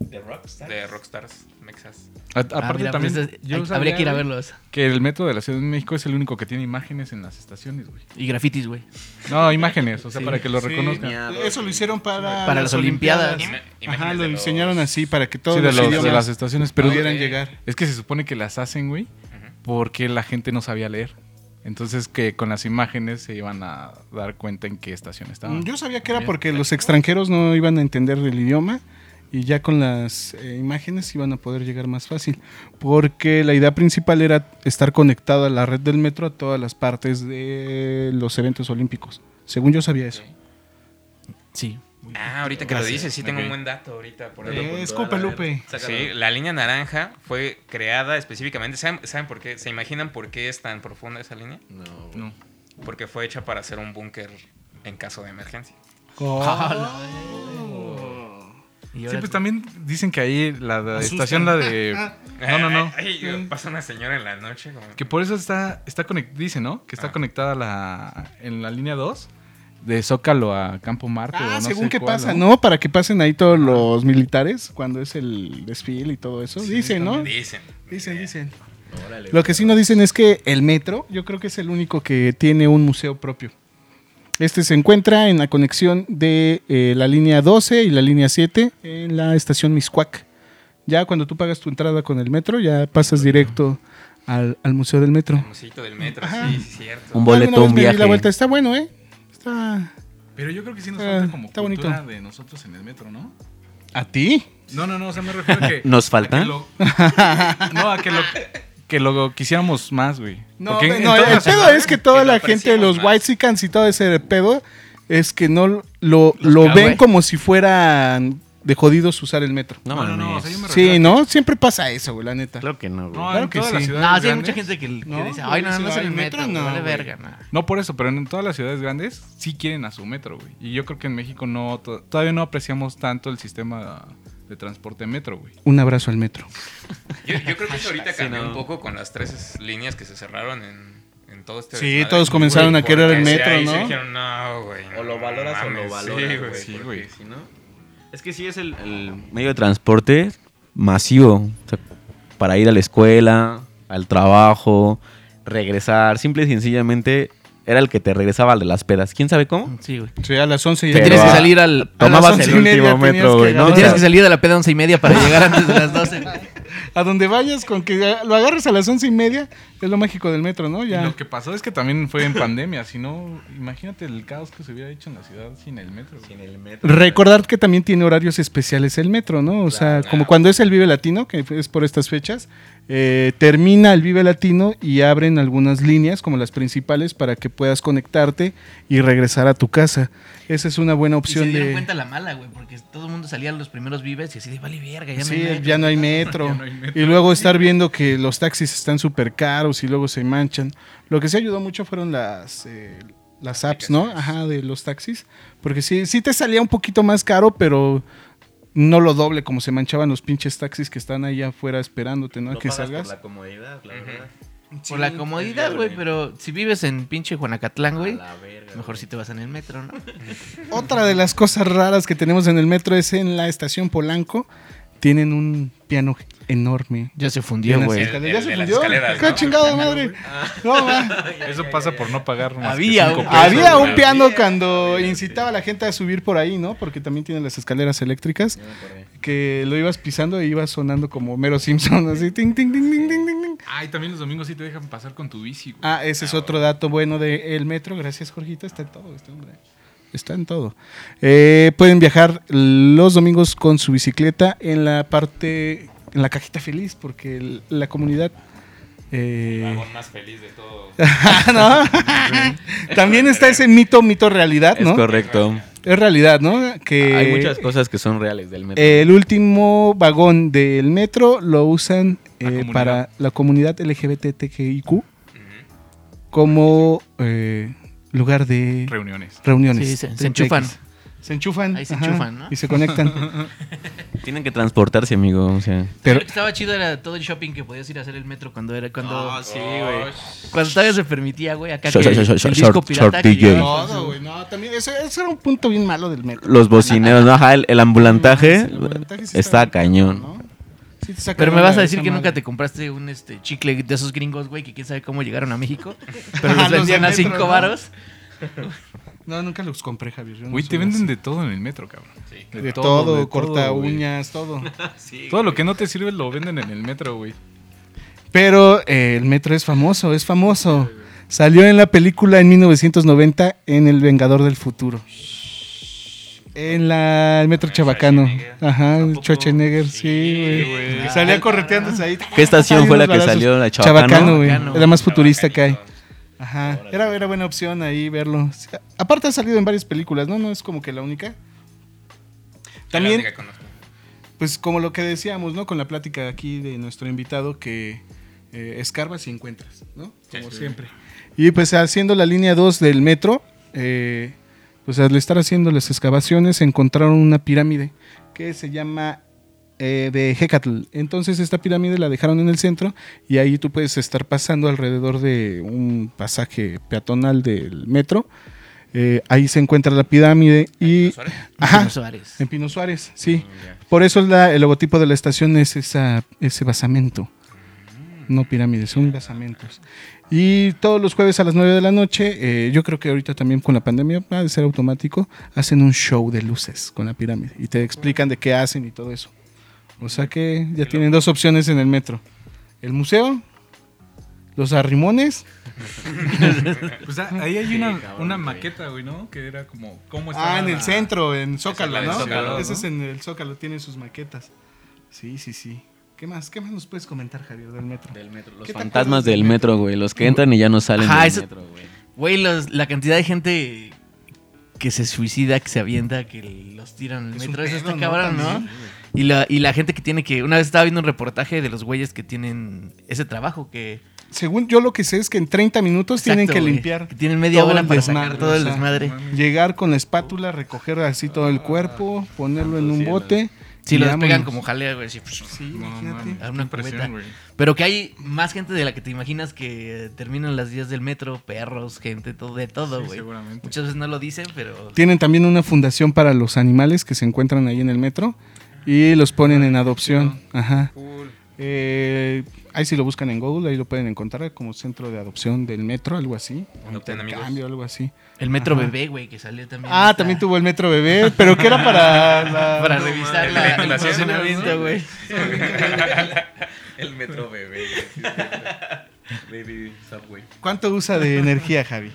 ¿De Rockstar? De Rockstars, Mexas. A- Ah, Aparte mira, también, pues, es- yo hay- habría que ir a verlos. Que el metro de la Ciudad de México es el único que tiene imágenes en las estaciones, güey. Y grafitis, güey. No, imágenes, o sea, Sí. para que lo Sí, reconozcan. Eso lo hicieron para, Para las Olimpiadas. Ima- Ajá, lo los- diseñaron así para que todos Sí, de, los, los- de las estaciones, pero pudieran Ok. llegar. es que se supone que las hacen, güey, porque la gente no sabía leer. Entonces que con las imágenes se iban a dar cuenta en qué estación estaban. Yo sabía que era porque los extranjeros no iban a entender el idioma y ya con las eh, imágenes iban a poder llegar más fácil. Porque la idea principal era estar conectado a la red del metro a todas las partes de los eventos olímpicos. Según yo sabía eso. Sí. Ah, ahorita que lo Gracias. dices, sí tengo un buen dato ahorita. Por Eh, escupe, Lupe. Sí, la línea naranja fue creada específicamente. ¿Saben, ¿Saben por qué? ¿Se imaginan por qué es tan profunda esa línea? No. No. Porque fue hecha para hacer un búnker en caso de emergencia. Y Sí, pues también dicen que ahí la, la estación, la de... No, no, no. Ay, ay, pasa una señora en la noche. como- Que por eso está, está conectada, dice, ¿no? Que está Ah. conectada la, en la línea 2 de Zócalo a Campo Marte. o Ah, no según sé qué cuál, pasa, ¿no? Para que pasen ahí todos los militares cuando es el desfile y todo eso. Sí, dicen, ¿no? Dicen. Dicen, dicen. Lo que sí nos dicen es que el metro, yo creo que es el único que tiene un museo propio. Este se encuentra en la conexión de eh, la línea 12 y la línea 7 en la estación Miscuac. Ya cuando tú pagas tu entrada con el metro, ya pasas directo al, al museo del metro. El del metro, Ajá. sí, sí, cierto. Un boleto, un viaje. la vuelta. Está bueno, ¿eh? Está... Pero yo creo que sí nos falta como está cultura bonito. de nosotros en el metro, ¿no? ¿A ti? No, no, no, o sea, me refiero a que... ¿Nos a falta? que lo- no, a que lo, que lo quisiéramos más, güey. No, Porque no, el pedo es que toda que la gente, los más. whitesicans y todo ese pedo, es que no lo, lo ven como si fueran de jodidos usar el metro. No, No, no, no, o sea, Sí, que- ¿no? Siempre pasa eso, güey, la neta. Claro que no, güey. No, Claro en que todas sí. las ciudades No, sí, hay mucha gente que, que No, dice, ay, no, sí, no es el metro, metro, no, no, vale verga, no. No por eso, pero en todas las ciudades grandes sí quieren a su metro, güey. Y yo creo que en México no to- todavía no apreciamos tanto el sistema de transporte metro, güey. Un abrazo al metro. Yo, yo creo que eso ahorita Sí, cambió no. un poco con las tres líneas que se cerraron en, en todo este Sí, desmadre. todos comenzaron a querer el porque metro, ahí ¿no? se dijeron, no, güey. O lo no valoras o lo mames". valoras, Sí, güey. güey. Sí, porque güey. si no- Es que sí es el, el medio de transporte masivo. O sea, para ir a la escuela, al trabajo, regresar. Simple y sencillamente era el que te regresaba al de las pedas. ¿Quién sabe cómo? Sí, güey. Sí, a las 11 Te ya. tienes que a- salir al... Tomabas el y último metro, güey. O Tienes sea, que salir de la peda once y media para llegar antes de las 12. A donde vayas con que lo agarres a las 11 y media, es lo mágico del metro, ¿no? Y Ya. lo que pasó es que también fue en pandemia. Si no, imagínate el caos que se hubiera hecho en la ciudad sin el metro. güey. Recordar que también tiene horarios especiales el metro, ¿no? O sea, como cuando es el Vive Latino, que es por estas fechas, eh, termina el Vive Latino y abren algunas líneas, como las principales, para que puedas conectarte y regresar a tu casa. Esa es una buena Y se opción dieron de... cuenta la mala, güey, porque todo el mundo salía a los primeros vives y así de, vale verga, ya no Sí, hay metro". ya no hay metro. Ya no hay metro. Y luego estar viendo que los taxis están súper caros y luego se manchan. Lo que sí ayudó mucho fueron las, eh, las apps, ¿no? Ajá, de los taxis. Porque sí, sí te salía un poquito más caro, pero no lo doble como se manchaban los pinches taxis que están ahí afuera esperándote, ¿no? A que salgas. comodidad, la verdad. Por la comodidad, güey, pero si vives en pinche Juanacatlán, güey, la mejor si te vas en el metro, ¿no? Otra de las cosas raras que tenemos en el metro es en la estación Polanco. Tienen un piano enorme. Ya se fundió, güey. ¿Ya el se de fundió? escaleras, ¡Qué ¿no? chingada madre! No, ma. Eso pasa por no pagar más que Había cinco un- pesos, Había un güey. piano cuando incitaba a la gente a subir por ahí, ¿no? Porque también tiene las escaleras eléctricas. Que lo ibas pisando e ibas sonando como Mero Simpson, así. ting, ting, ting, ting, ting, ting, ting. Ay, también los domingos sí te dejan pasar con tu bici, güey. Ah, ese es otro dato bueno del metro. Gracias, Jorgito. Está en todo este hombre. Está en todo. Eh, pueden viajar los domingos con su bicicleta en la parte, en la cajita feliz, porque el- la comunidad... El eh, vagón más feliz de todo. ¿no? También está ese mito, mito realidad, Es ¿no? correcto. Es realidad, ¿no? Que Hay muchas cosas que son reales del metro. el último vagón del metro lo usan La eh, para la comunidad LGBTQIQ como eh, lugar de Reuniones. reuniones. Sí, se- se 30X. enchufan. Se enchufan. Ahí se ajá, enchufan, ¿no? Y se conectan. Tienen que transportarse, amigo. O sea, Pero Lo que estaba chido era todo el shopping que podías ir a hacer el metro cuando era cuando sí, güey. cuando todavía se permitía, güey, acá Short- que el, short- el short- disco short pirata que DJ. llevaba con todo, su- güey. No, también eso, eso era un punto bien malo del metro. Los bocineros, ¿no? Ajá, el, el ambulantaje El ambulantaje sí está bien cañón. ¿no? Sí te saca Pero me vas a decir que madre. nunca te compraste un este chicle de esos gringos, güey, que quién sabe cómo llegaron a México, pero los los vendían a cinco ¿no? varos. No, nunca los compré, Javier. no Güey, te venden así. de todo en el metro, cabrón. De, todo, de corta güey. uñas, todo. Todo lo que no te sirve lo venden en el metro, güey. Pero eh, el metro es famoso, es famoso. Salió en la película en 1990 en El Vengador del Futuro. En la, el metro Chabacano. Ajá. Schwarzenegger, sí, Sí, güey. güey. Salía correteándose ahí. ¿Qué estación fue la que Balazos. salió? ¿La Chabacano? Chabacano, güey. La más futurista que hay. Ajá. Era, era buena opción ahí verlo. Aparte ha salido en varias películas, ¿no? No es como que la única. También, pues como lo que decíamos, ¿no? Con la plática aquí de nuestro invitado, que eh, escarbas y encuentras, ¿no? Sí, Como sí. siempre. Y pues haciendo la línea 2 del metro, eh, pues al estar haciendo las excavaciones encontraron una pirámide que se llama eh, de Hecatl. Entonces esta pirámide la dejaron en el centro y ahí tú puedes estar pasando alrededor de un pasaje peatonal del metro. Eh, ahí se encuentra la pirámide y... Suárez. Ajá, Pino Suárez. en Pino Suárez, sí. Por eso es la- el logotipo de la estación es esa, ese basamento. No pirámides, son basamentos. Y todos los jueves a las 9 de la noche, eh, yo creo que ahorita también con la pandemia, va a ser automático, hacen un show de luces con la pirámide y te explican de qué hacen y todo eso. O sea que ya tienen dos opciones en el metro. El museo, los arrimones, Pues ah, ahí hay una, cabrón, una güey. maqueta, güey, ¿no? Que era como, ¿cómo ah, en el la- centro, en Zócalo, ¿no? Zócalo, Ese ¿no? es en el Zócalo, tienen sus maquetas. Sí, sí, sí. ¿Qué más? ¿Qué más nos puedes comentar, Javier, del metro? Del metro. Los ¿Qué te fantasmas del metro, güey. Los que entran y ya no salen Ajá, del eso- metro, güey. Güey, los- la cantidad de gente que se suicida, que se avienta, que los tiran al Es metro, eso pedo, está ¿no? cabrón, ¿no? También. Y la, y la gente que tiene que... Una vez estaba viendo un reportaje de los güeyes que tienen ese trabajo, que... Según yo lo que sé es que en 30 minutos tienen que limpiar. Que tienen media hora para desmadre, sacar todo el o sea, desmadre. Llegar con la espátula, recoger así todo el cuerpo, ponerlo en un bote. Si y lo despegan como jalea, güey. así. Sí, No, A una cubeta. güey. Pero que hay más gente de la que te imaginas que terminan las días del metro, perros, gente, todo, de todo, Sí, güey. seguramente. Muchas veces no lo dicen, pero... Tienen también una fundación para los animales que se encuentran ahí en el metro y los ponen en adopción. Ajá. Cool. Eh, ahí si lo buscan en Google, ahí lo pueden encontrar como centro de adopción del metro, algo así. Adopten amigos. Cambio, algo así. El metro Ajá. bebé, güey, que salió también. Ah, también tuvo el metro bebé, pero que era para la... Para revisar la, el funcionamiento, güey. El metro bebé, Baby Subway. ¿Cuánto usa de energía, Javi?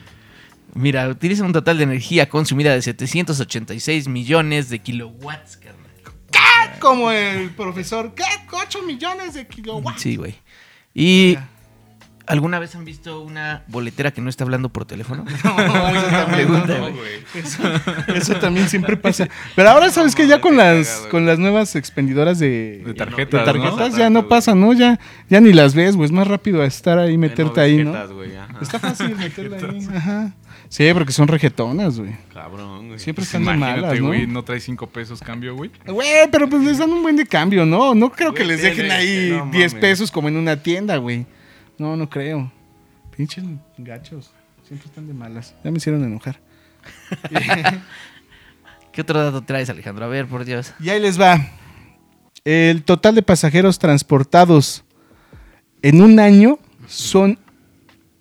Mira, utiliza un total de energía consumida de 786 millones de kilowatts, carnal. Como el profesor, ¿qué? 8 millones de kilowatts. Sí, güey. ¿Y alguna vez han visto una boletera que no está hablando por teléfono? No, eso también, Pregunta, No. Eso, eso también siempre pasa. Pero ahora sabes que ya con las con las nuevas expendidoras de, De de tarjetas, tarjetas ¿no? ya no pasa, ¿no? Ya ya ni las ves, güey. Es más rápido estar ahí, meterte ahí, ¿no? Está fácil meterla ahí. Ajá. Sí, porque son regetonas, güey. Cabrón, güey. Siempre están de malas, ¿no? güey, no trae cinco pesos cambio, güey. Güey, pero pues les dan un buen de cambio, ¿no? No creo que Güey, les dejen ahí no 10 mames. pesos como en una tienda, güey. No, no creo. Pinches gachos. Siempre están de malas. Ya me hicieron enojar. ¿Qué otro dato traes, Alejandro? A ver, por Dios. Y ahí les va. El total de pasajeros transportados en un año son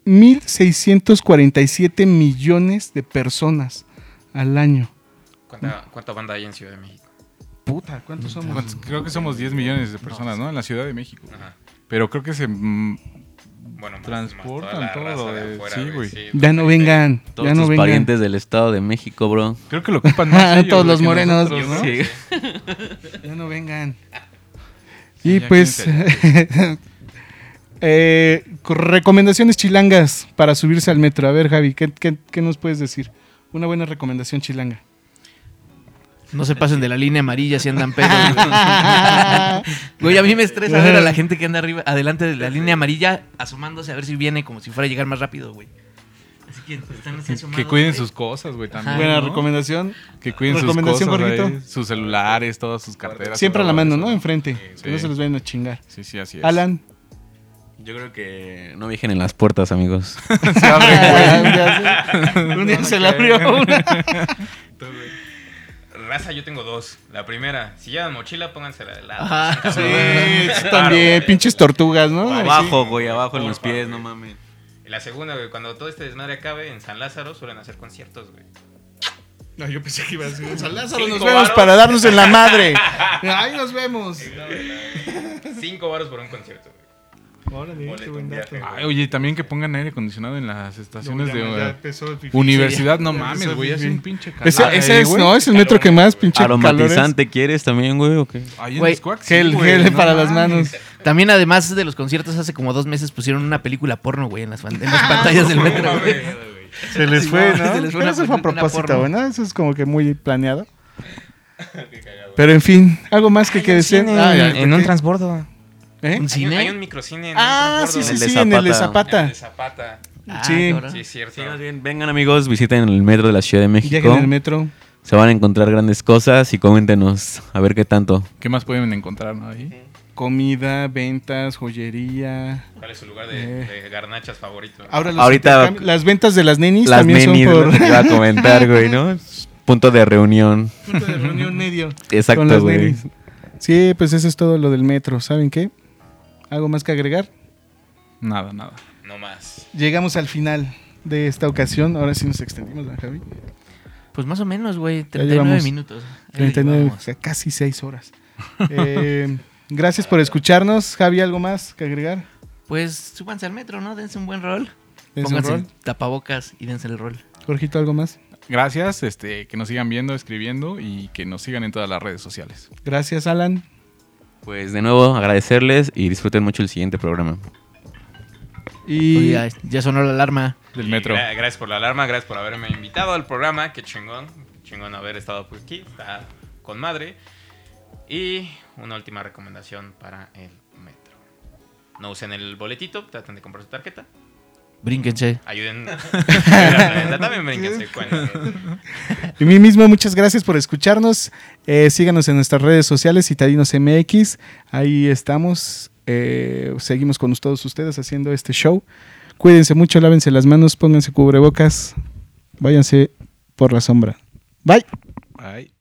1.647 millones de personas al año. ¿Cuánta, ¿Cuánta banda hay en Ciudad de México? Puta, ¿cuántos somos? ¿Cuántos? Creo que somos 10 millones de personas, ¿no? En la Ciudad de México. Ajá. Pero creo que se... mm, Bueno, más- Transportan más toda la todo, raza de afuera, sí, güey. Ya no vengan, Todos ya no tus vengan. parientes del Estado de México, bro. Creo que lo ocupan más ellos, Todos los morenos. nosotros, ¿no? Sí. Ya no vengan. Sí, Y pues, eh, co- recomendaciones chilangas para subirse al metro. A ver, Javi, ¿qué, qué, qué nos puedes decir? Una buena recomendación chilanga. No se pasen de la línea amarilla si andan pedos. Güey, a mí me estresa ver a la gente que anda arriba, adelante de la línea amarilla, asomándose a ver si viene como si fuera a llegar más rápido, güey. Así que están así asomados. Que cuiden güey. sus cosas, güey, también. Ajá. buena ¿no? recomendación. Que cuiden sus Recomendación, cosas, Jorgito. ahí, sus celulares, todas sus carteras. Siempre a la mano. ¿no? Enfrente. Sí. Que no se los vayan a chingar. Sí, sí, así es. Alan. Yo creo que no viajen en las puertas, amigos. Se abre. Un día se le abrió una. Raza, yo tengo dos. La primera, si llevan mochila, póngansela de lado. Ajá. Sí, sí, también. Pinches tortugas, ¿no? abajo, güey, abajo en los pies, güey. no mames. Y la segunda, güey, cuando todo este desmadre acabe, en San Lázaro suelen hacer conciertos, güey. No, yo pensé que iba a decir San Lázaro, nos vemos varos. para darnos en la madre. Ahí nos vemos. Cinco baros por un concierto. Órale, qué buen dato. Ay, oye, también que pongan aire acondicionado en las estaciones No, ya, de ya empezó el fifí. universidad. No Ya mames, güey, hace un pinche calor. Ese, es, güey. no, es el metro que más pinche calores. ¿Aromatizante quieres también, güey, o qué? Ahí en Güey, Gel, sí, güey, gel no para las manos. También, además de los conciertos, hace como dos meses pusieron una película porno, güey, en las, fan- en las pantallas del metro, güey. Se les fue, no, se les fue Pero eso fue a una propósito. ¿no? Eso es como que muy planeado. Pero en fin, algo más que que decir. Ah, en ¿por un transbordo. ¿Eh? ¿Un Hay un, cine? hay un microcine en Ah, sí, sí, El sí, de en el de Zapata. El de Zapata. Zapata. Ah, Sí. cabrón. Sí, es cierto. Sí, más bien, vengan amigos, visiten el metro de la Ciudad de México. Lleguen en el metro. Se van a encontrar grandes cosas y coméntenos a ver qué tanto. ¿Qué más pueden encontrar no, ahí? Comida, ventas, joyería. ¿Cuál es su lugar de, Eh. de garnachas favorito? Ahora los Ahorita- las ventas de las nenis Las también nenis, son por iba a comentar, güey, ¿no? Punto de reunión. punto de reunión medio. con Exacto, las güey. nenis. Sí, pues eso es todo lo del metro. ¿Saben qué? ¿Algo más que agregar? Nada, nada. No más. Llegamos al final de esta ocasión. Ahora sí nos extendimos, ¿verdad, Javi? Pues más o menos, güey. Ya 39 llevamos minutos. Ahí 39, o sea, casi 6 horas. Eh, gracias por escucharnos. Javi, ¿algo más que agregar? Pues súbanse al metro, ¿no? Dense un buen rol. Dense un Pónganse rol. tapabocas y dense el rol. Jorgito, ¿algo más? Gracias, este, que nos sigan viendo, escribiendo y que nos sigan en todas las redes sociales. Gracias, Alan. Pues de nuevo agradecerles y disfruten mucho el siguiente programa. Y ya, sonó la alarma. Del metro. gra- gracias por la alarma, gracias por haberme invitado al programa. Qué chingón. Chingón haber estado por aquí. Está con madre. Y una última recomendación para el metro. No usen el boletito, traten de comprar su tarjeta. Brínquense. Ayuden. También brínquense. Y mí mismo, muchas gracias por escucharnos. Eh, síganos en nuestras redes sociales, Citadinos MX. Ahí estamos. Eh, seguimos con todos ustedes haciendo este show. Cuídense mucho, lávense las manos, pónganse cubrebocas. Váyanse por la sombra. Bye. Ay.